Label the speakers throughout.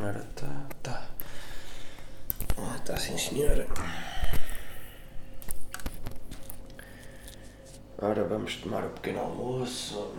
Speaker 1: Ora, tá, tá. Ah, tá sim, senhora. Ora, vamos tomar o pequeno almoço.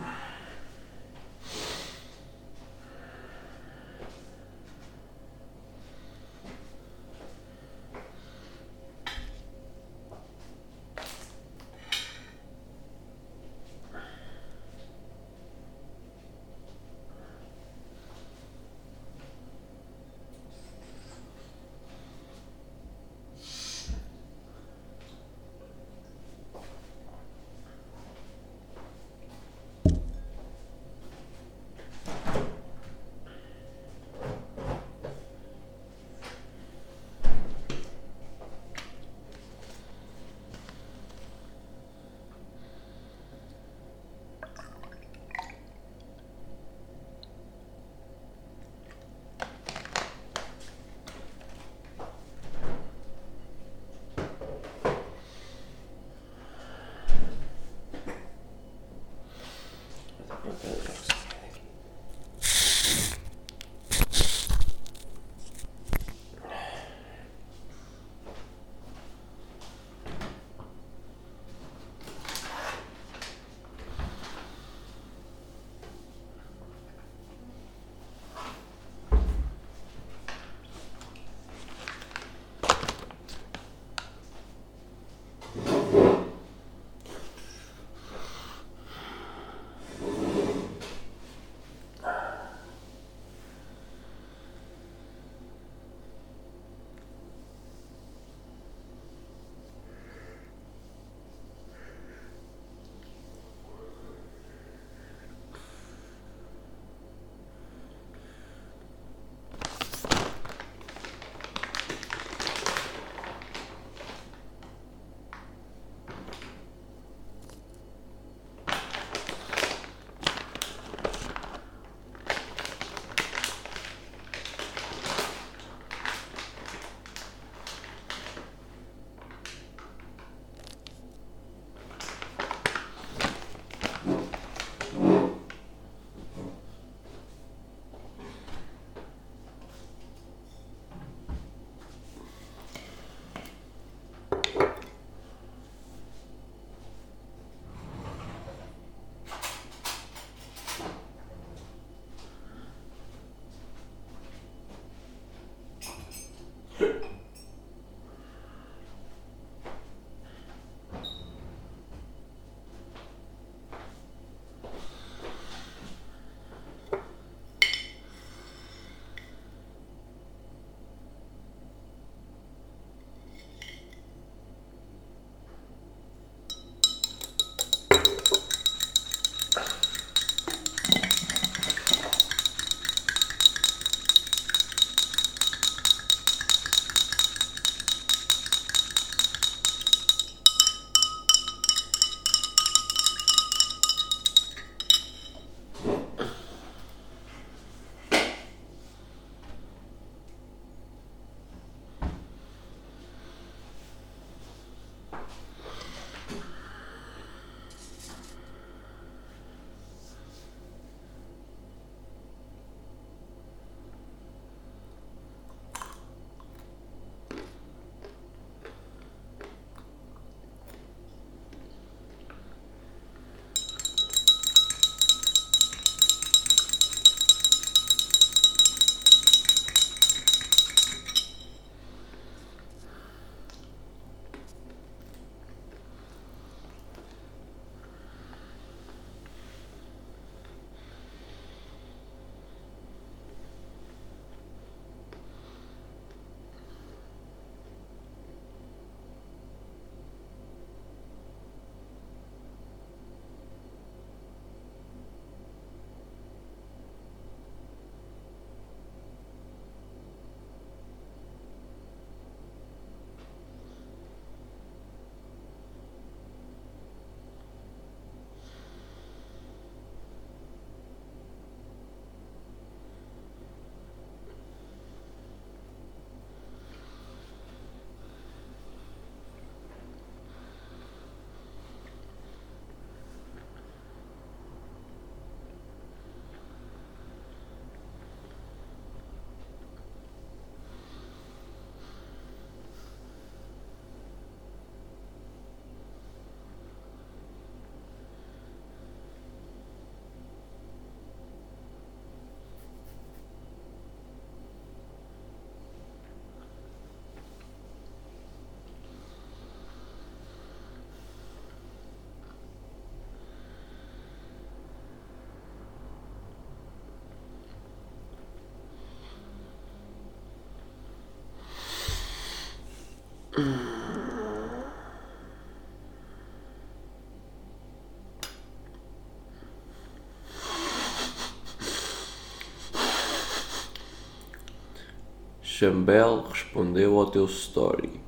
Speaker 1: Chambel respondeu ao teu story.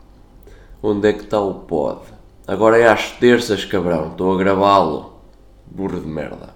Speaker 1: Onde é que está o pod? Agora é às terças, cabrão. Estou a gravá-lo. Burro de merda.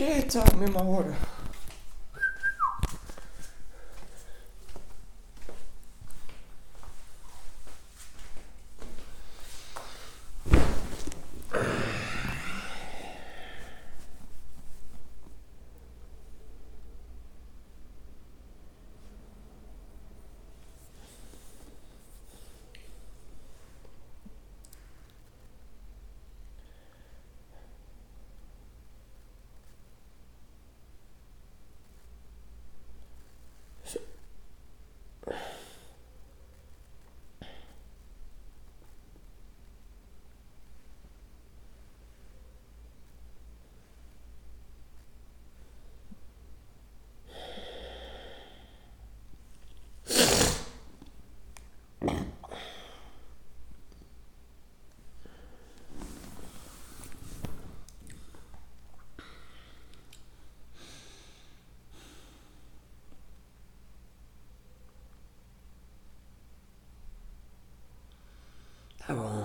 Speaker 2: Shit, tá, mesmo agora. are all